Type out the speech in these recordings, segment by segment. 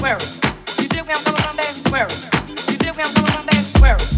Where? You dig where I'm coming from, baby? Where? You dig where I'm coming from, baby? Where?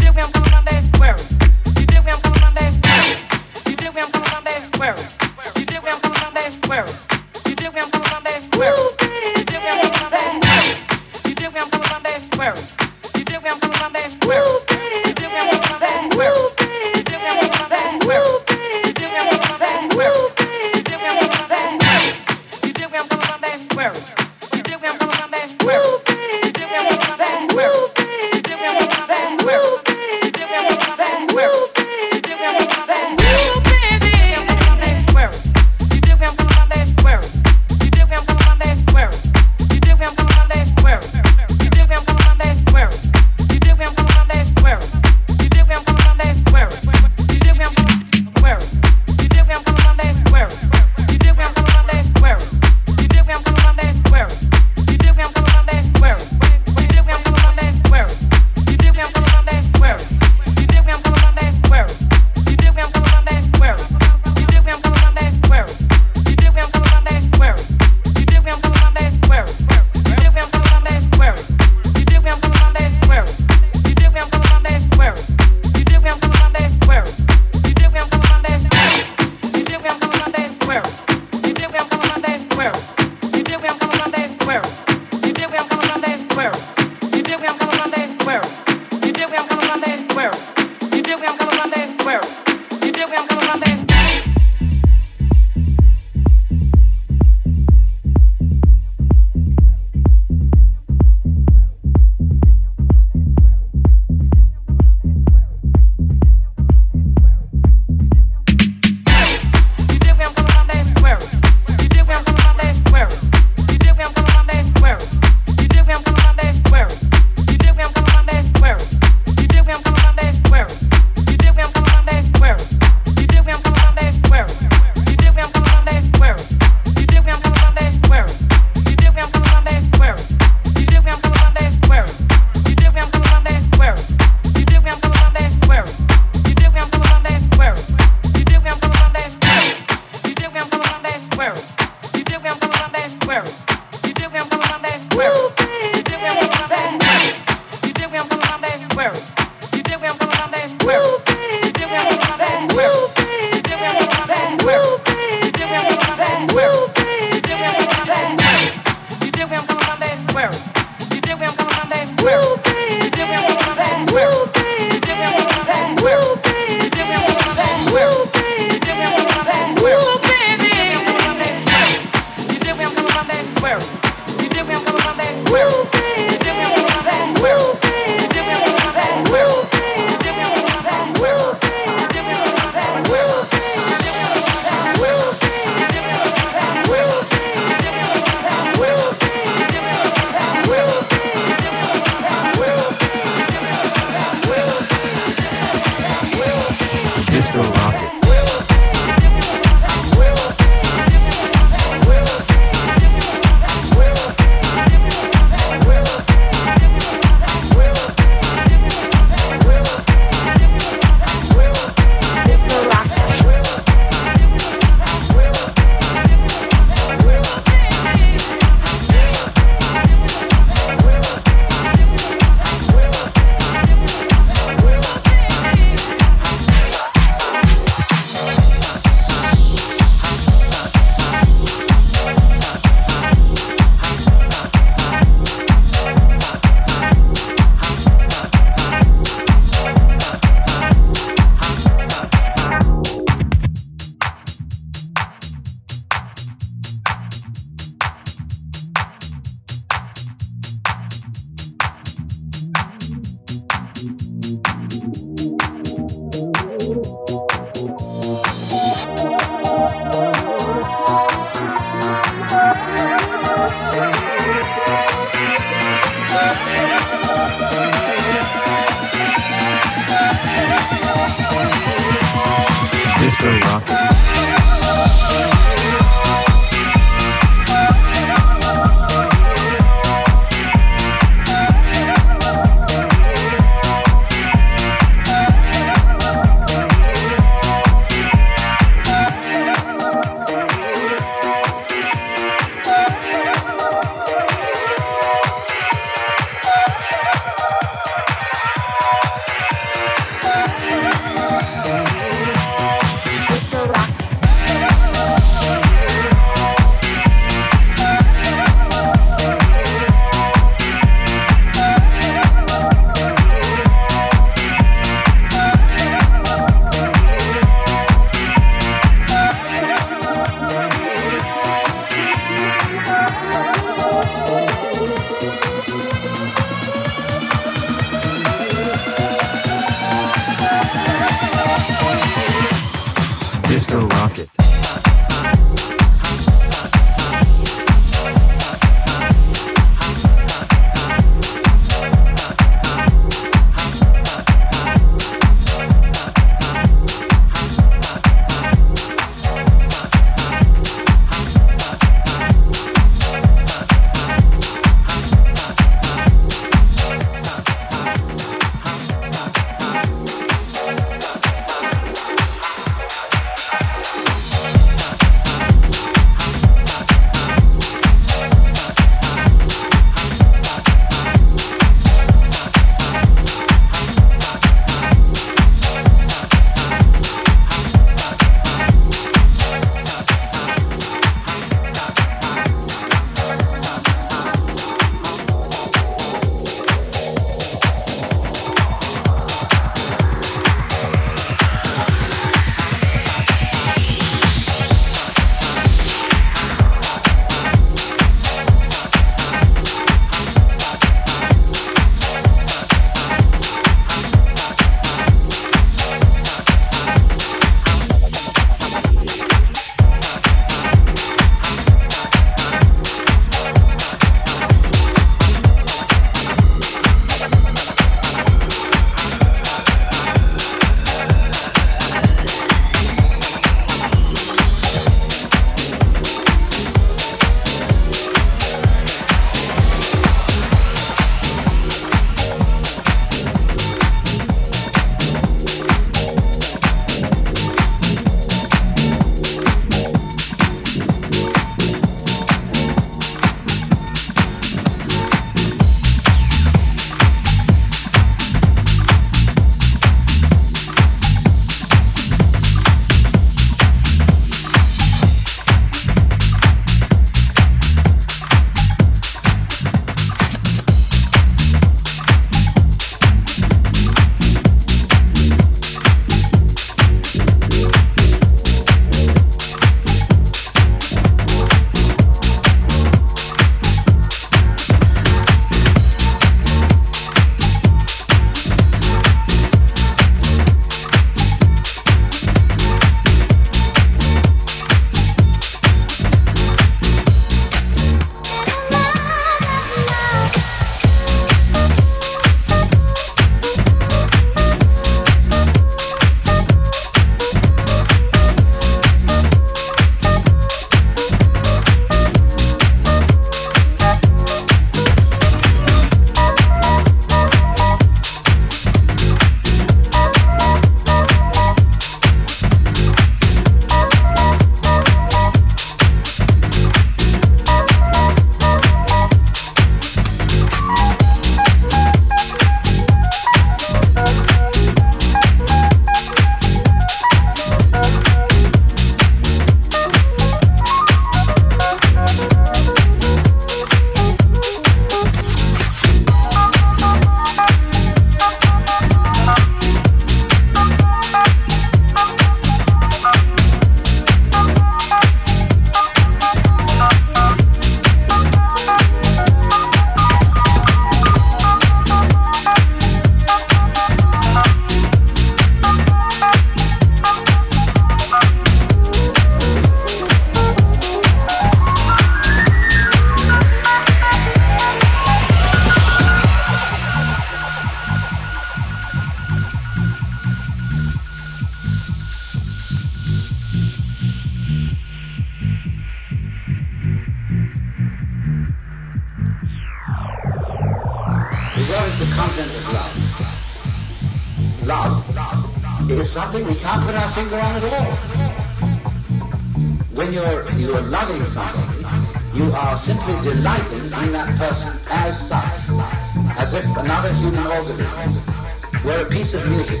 Piece of music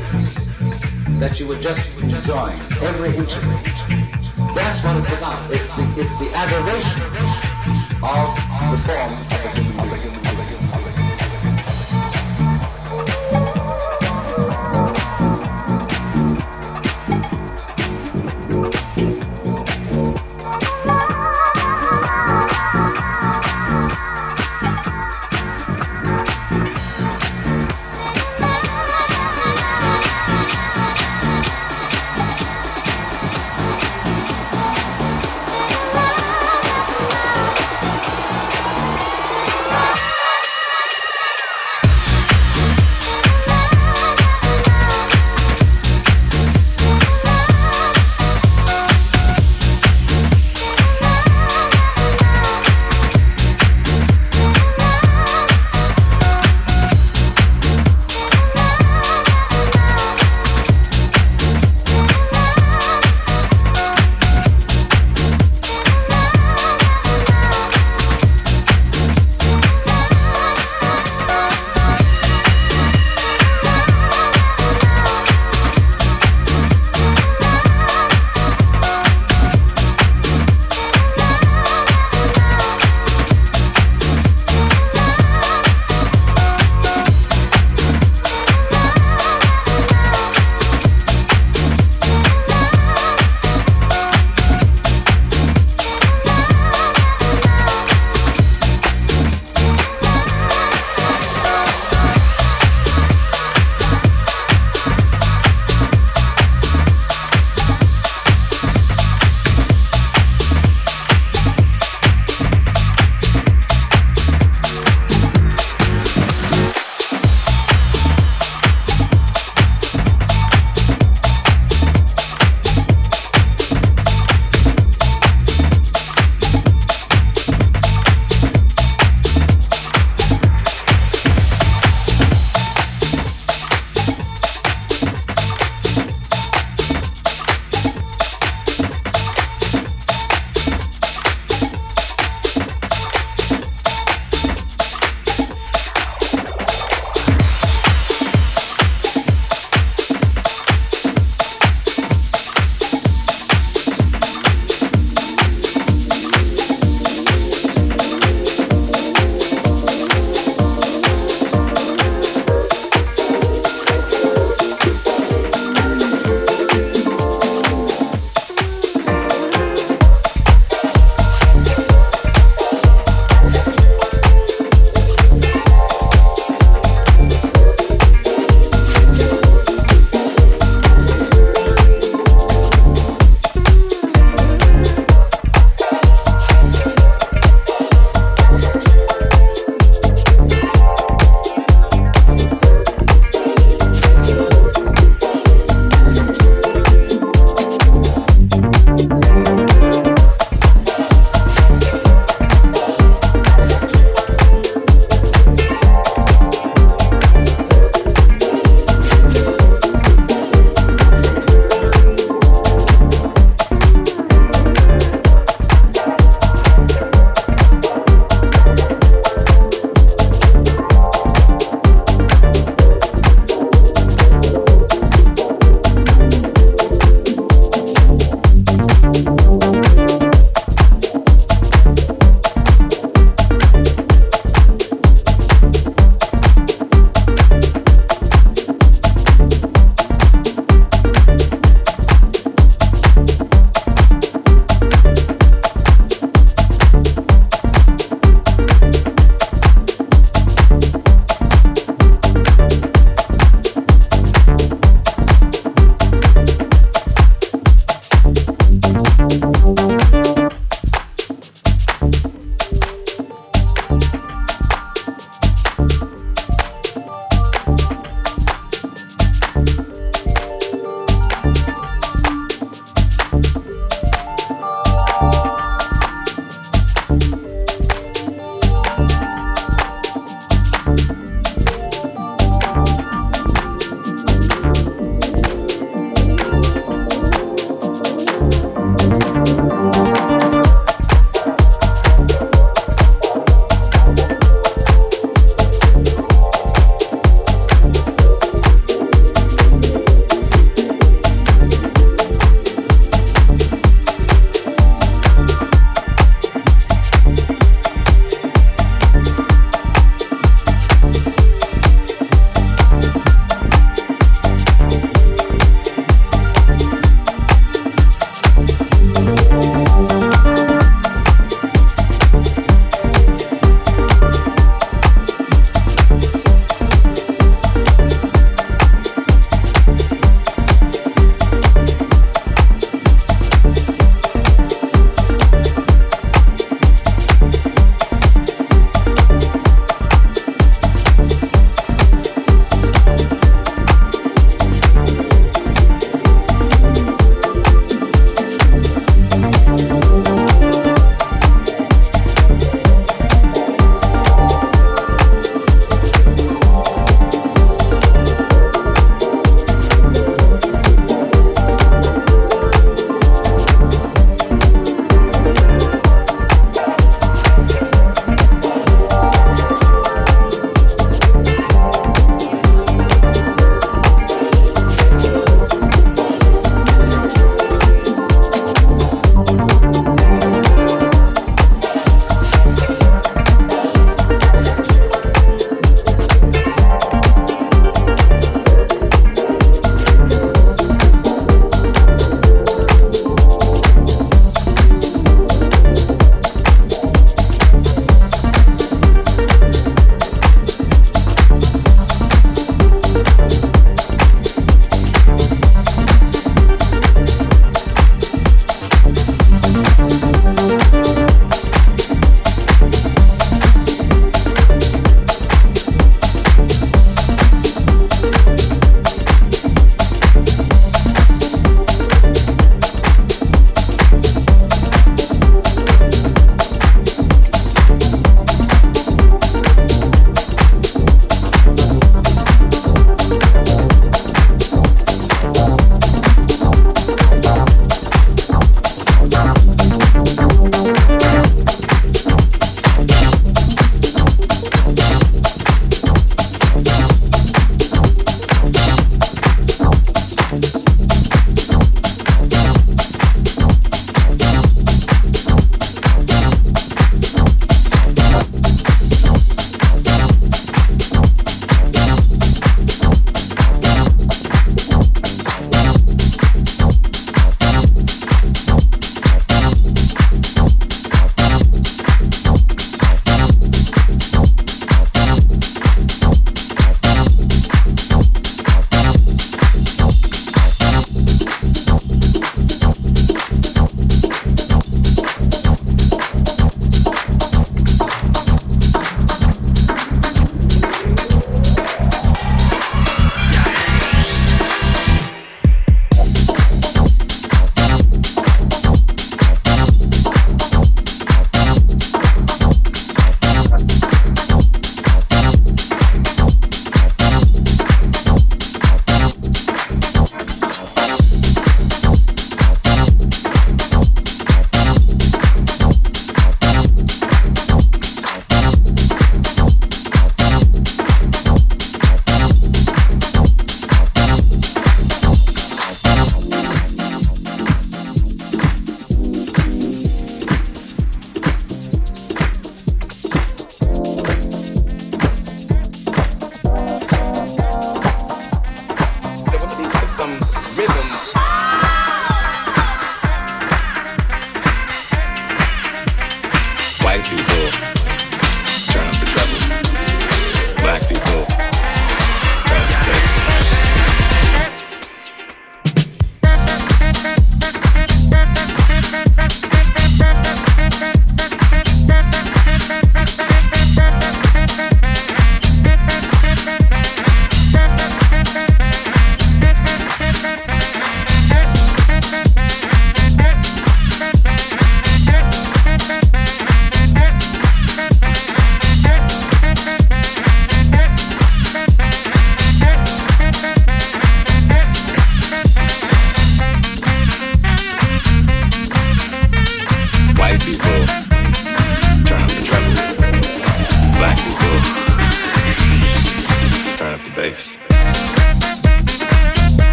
that you were just enjoying every inch of it. That's what it's about. It's the, it's the adoration of the form of a human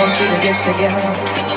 want you to get together.